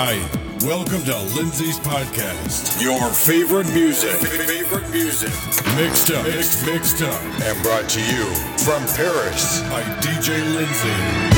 Hi, welcome to Lindsay's podcast. Your favorite music, favorite music, mixed up, mixed, mixed up, and brought to you from Paris by DJ Lindsay.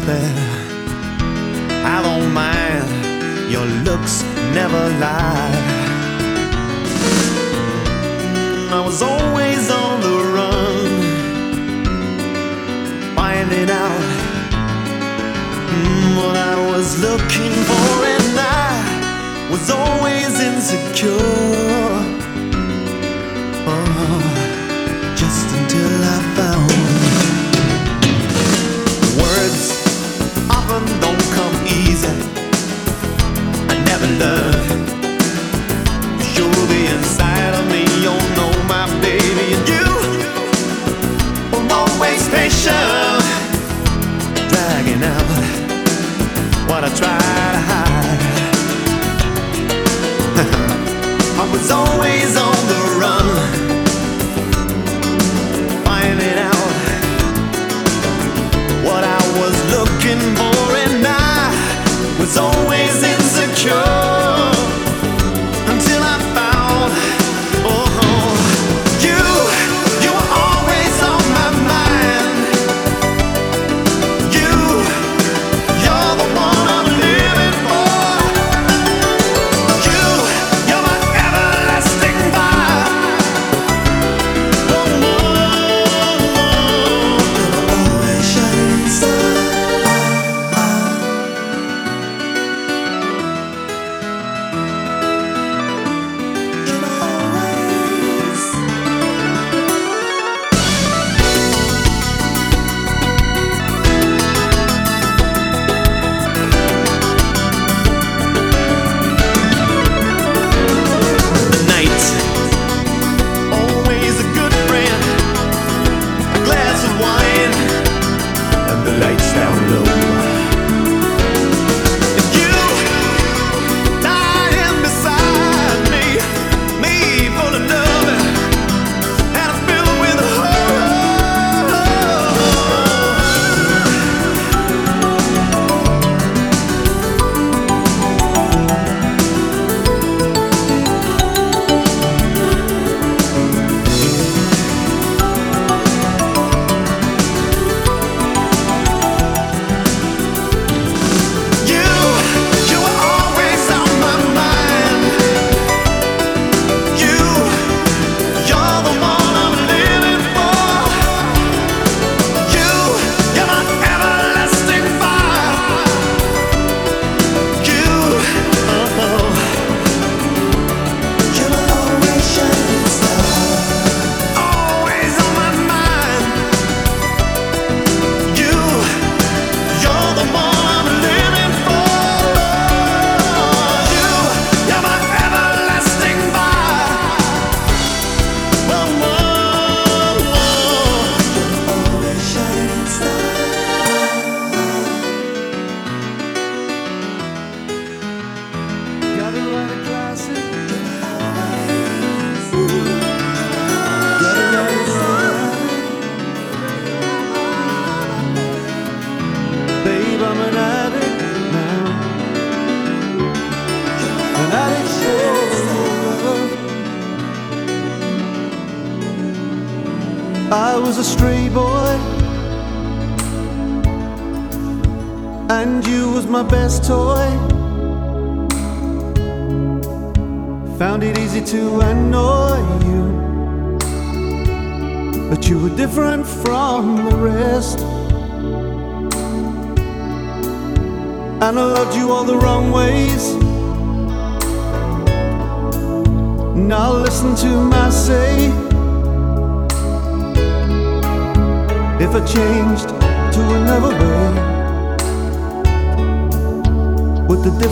happy. I don't mind, your looks never lie. I was always on the run, finding out mm, what I was looking for, and I was always insecure.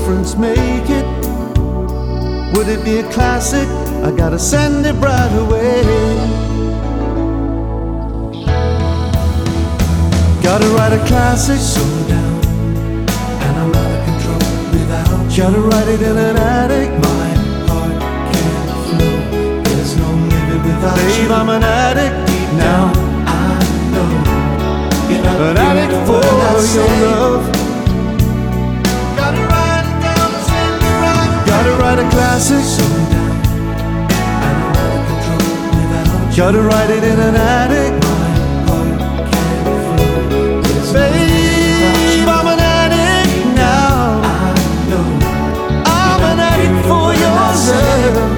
difference make it? Would it be a classic? I gotta send it right away. Gotta write a classic. Slow down, and I'm out of control without. Gotta write it in an attic. My heart can't flow. There's no living without Babe, you. I'm an addict deep now. I know. An addict for your love. Gotta write a classic song down. Control Gotta write it in an attic. Babe, I'm an addict now. I'm an addict for.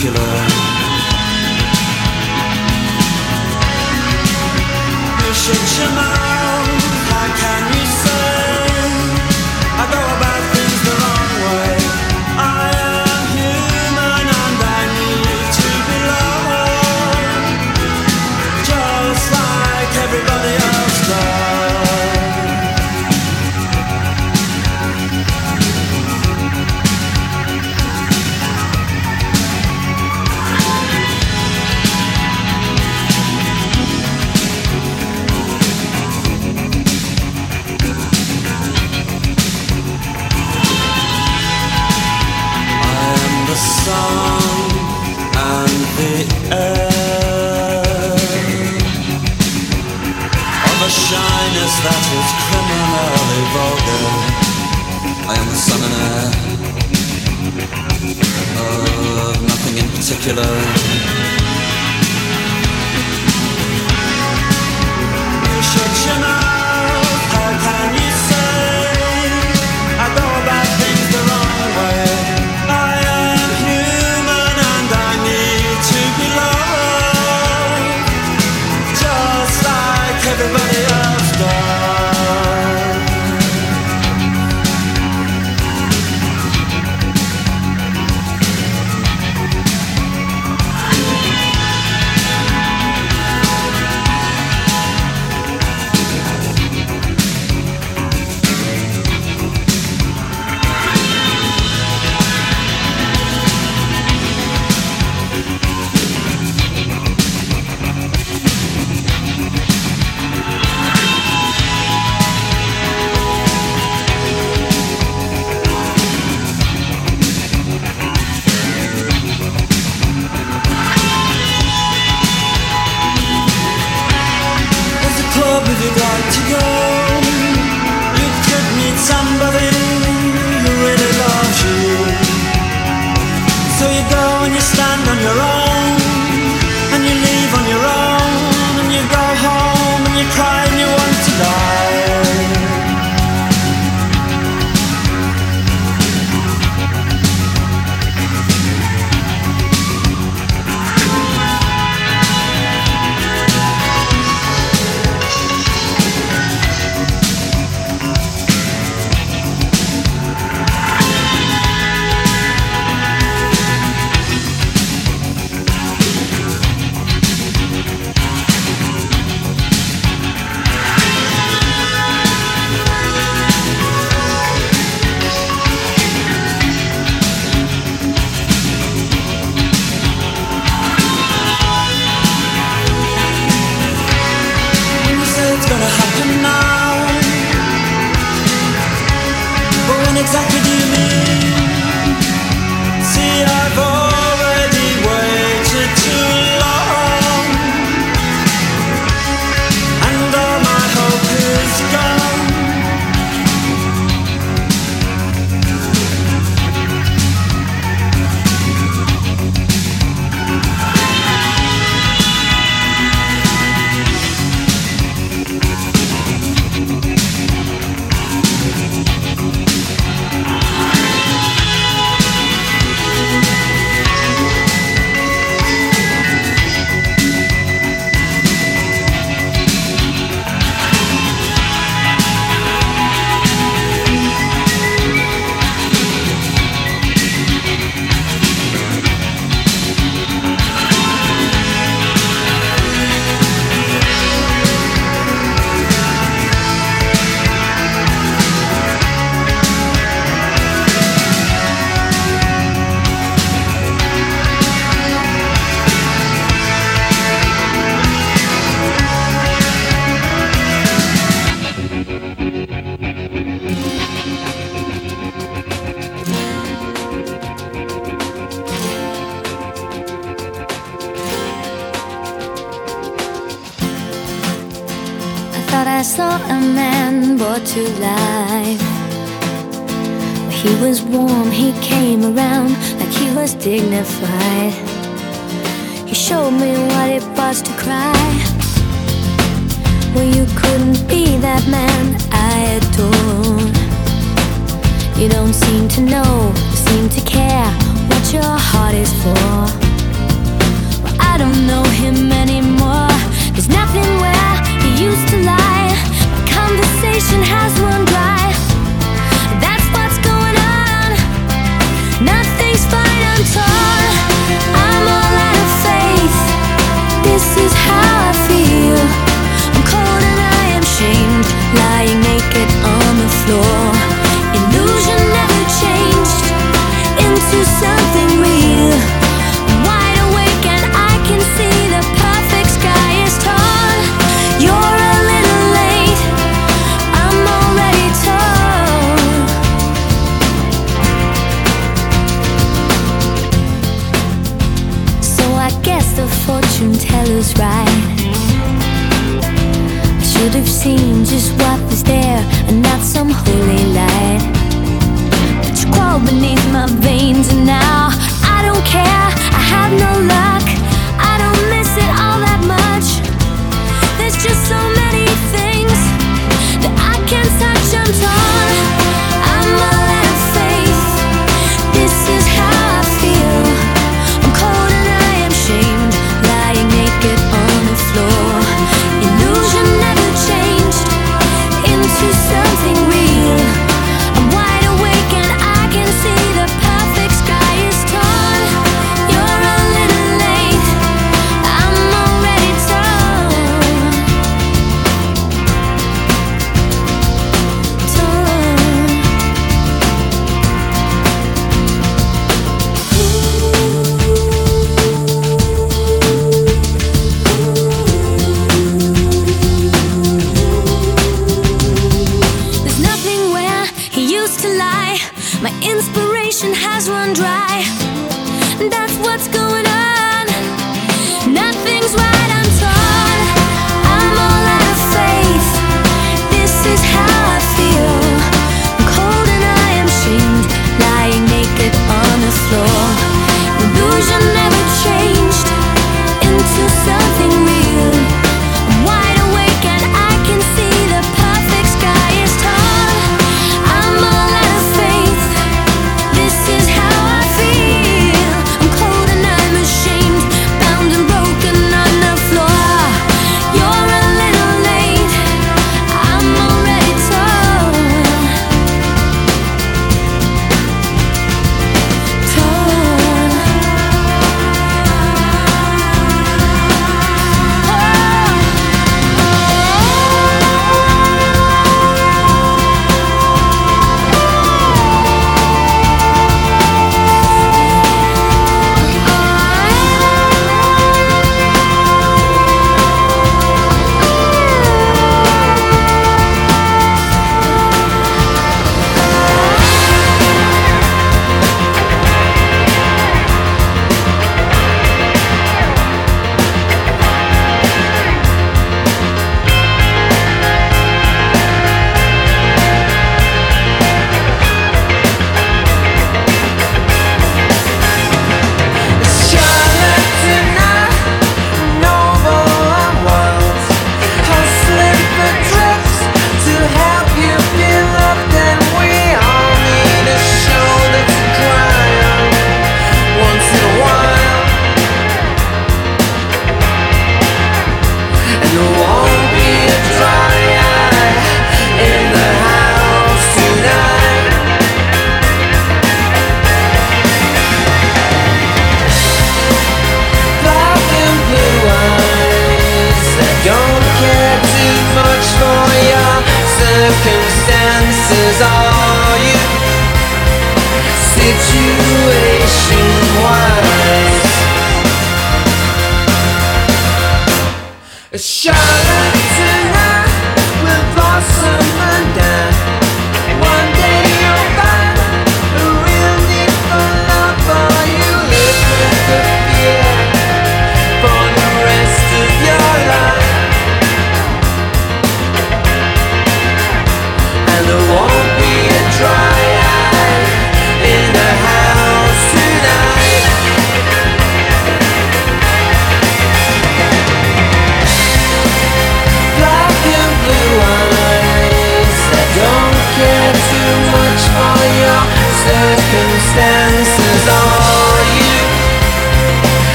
particular. You shut your mouth, I can't resist. that is criminally vulgar. I am the summoner of nothing in particular. Shut your mouth, how can you say? exactly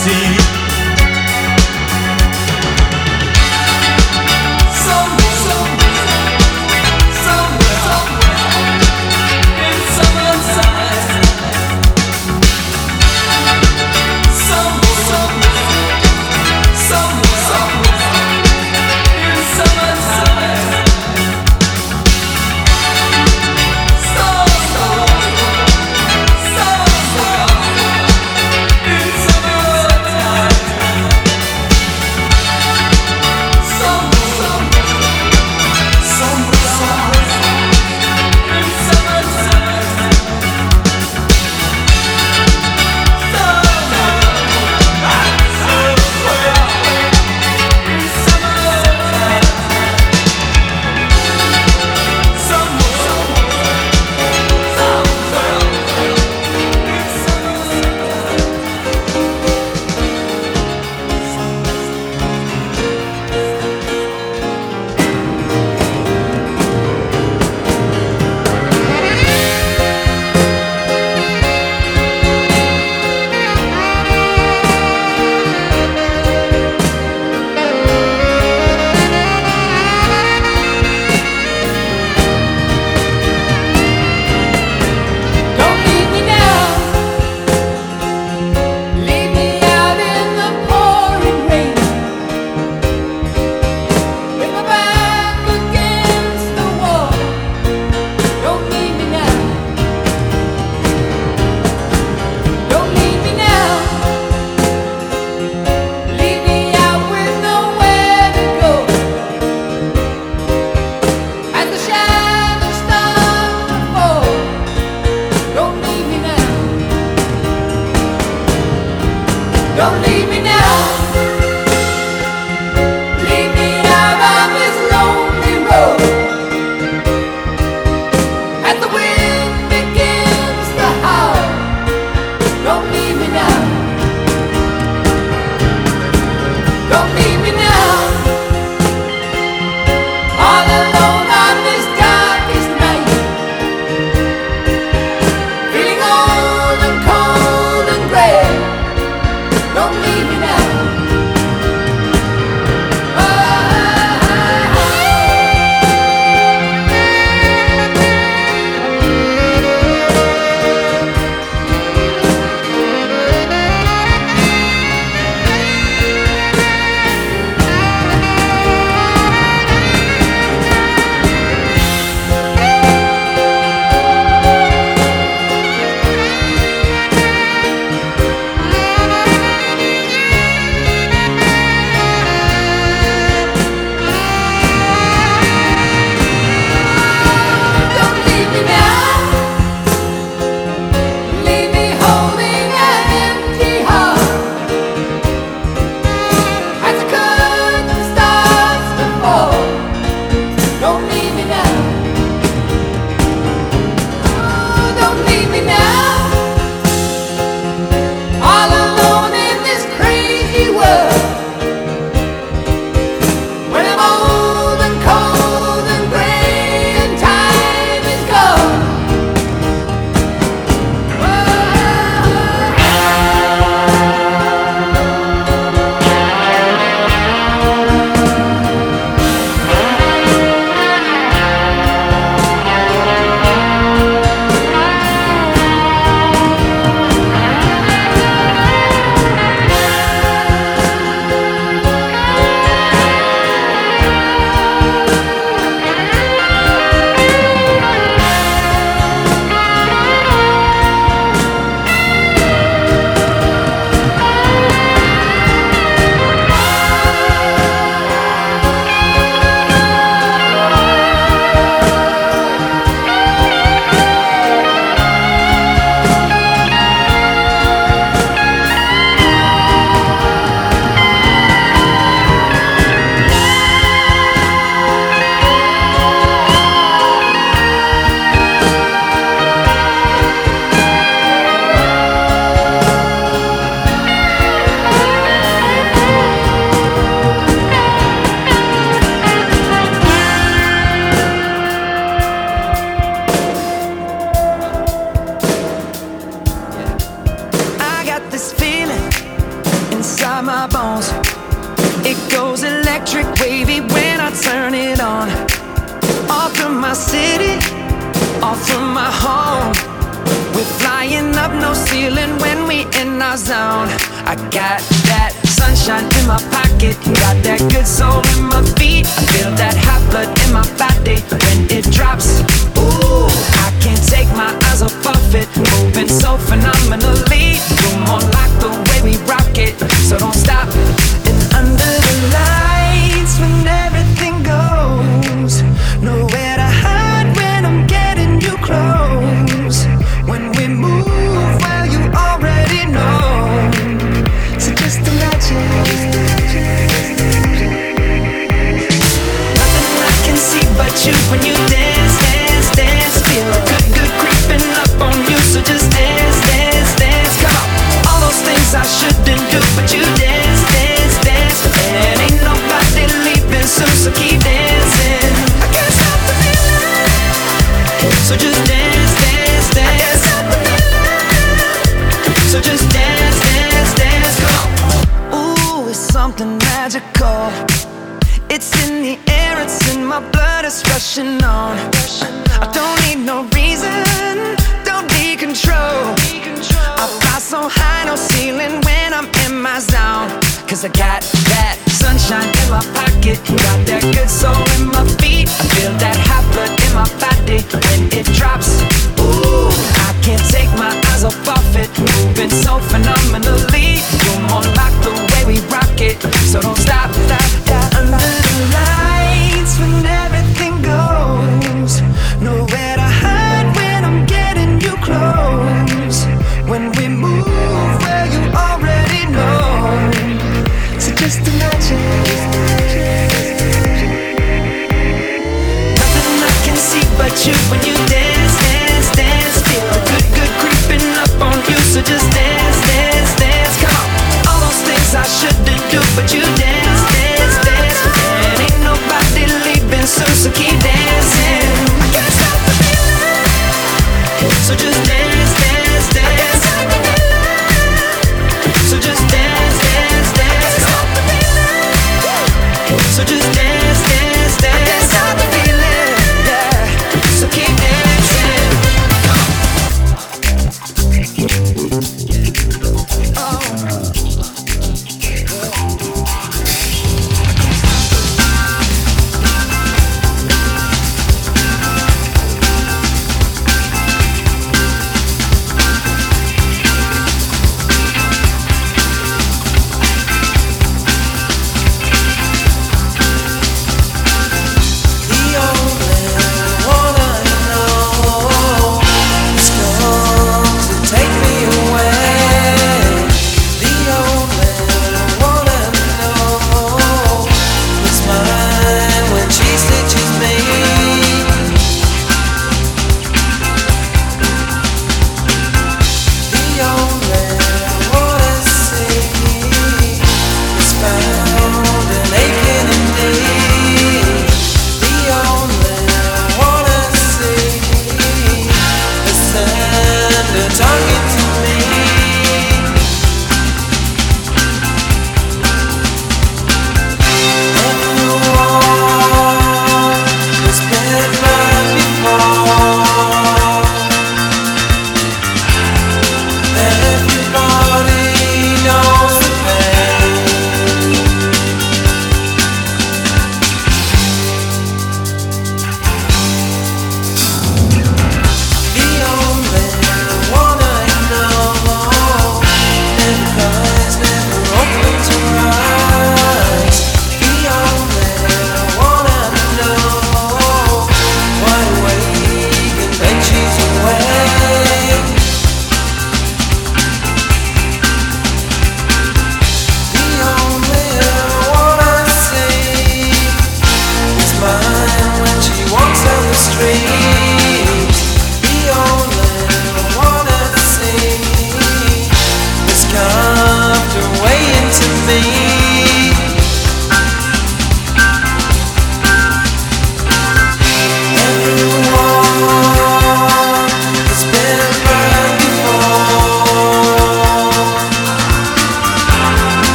see. you when you dance, dance, dance. The good, good creeping up on you. So just dance, dance, dance. Come on. All those things I shouldn't do, but you dance, dance, dance. And ain't nobody leaving, so, so keep dancing. Can't stop the feeling. So just dance, dance, dance. So just dance, dance, dance. So just dance.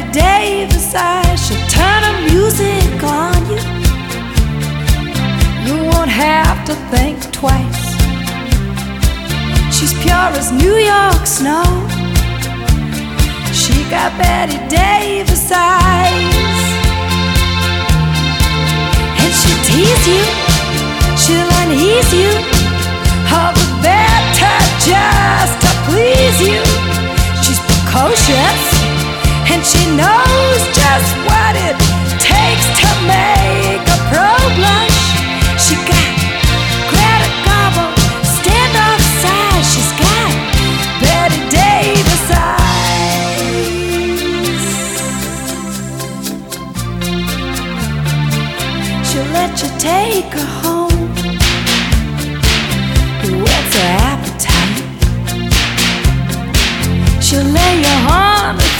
Bette Davis eyes. She'll turn her music on you. You won't have to think twice. She's pure as New York snow. She got Bette Davis eyes. And she'll tease you, she'll unease you. All the better just to please you. She's precocious, and she knows just what it takes to make a pro blush. She got Greta Garbo, stand off side. She's got Bette Davis eyes. She'll let you take her home. What's her appetite? She'll lay you on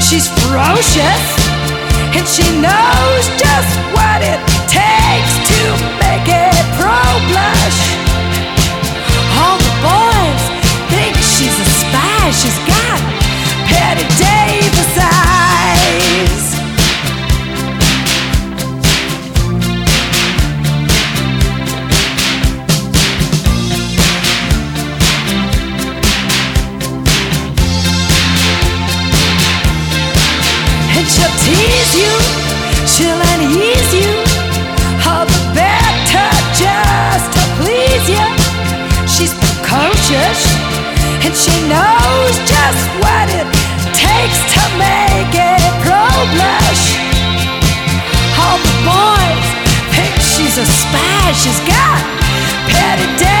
She's ferocious and she knows just what it takes to make it pro blush. All the boys think she's a spy. She's Chill and ease you. All the better just to please you. She's precocious and she knows just what it takes to make it pro blush. All the boys think she's a spy. She's got petty.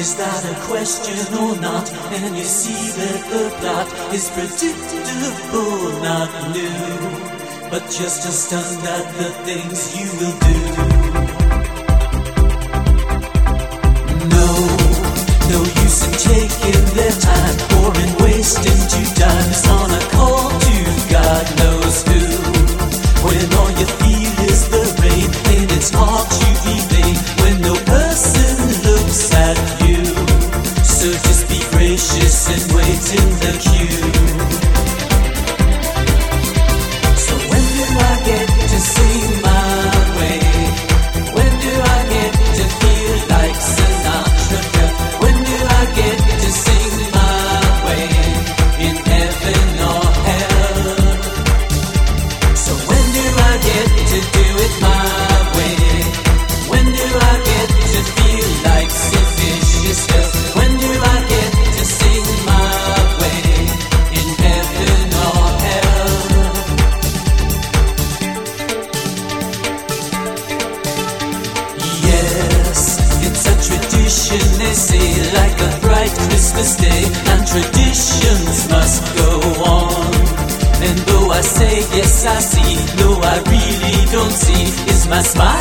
Is that a question or not? And you see that the plot is predictable, not new, but just a stunned at the things you will do. No, no use in taking their time or in wasting two dimes on a call to God knows who. When all you feel is the rain and it's hard. in the Asma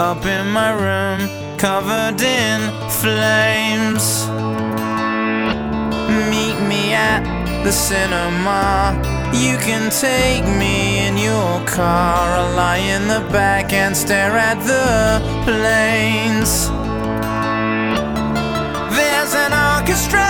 up in my room, covered in flames. Meet me at the cinema. You can take me in your car. I'll lie in the back and stare at the planes. There's an orchestra.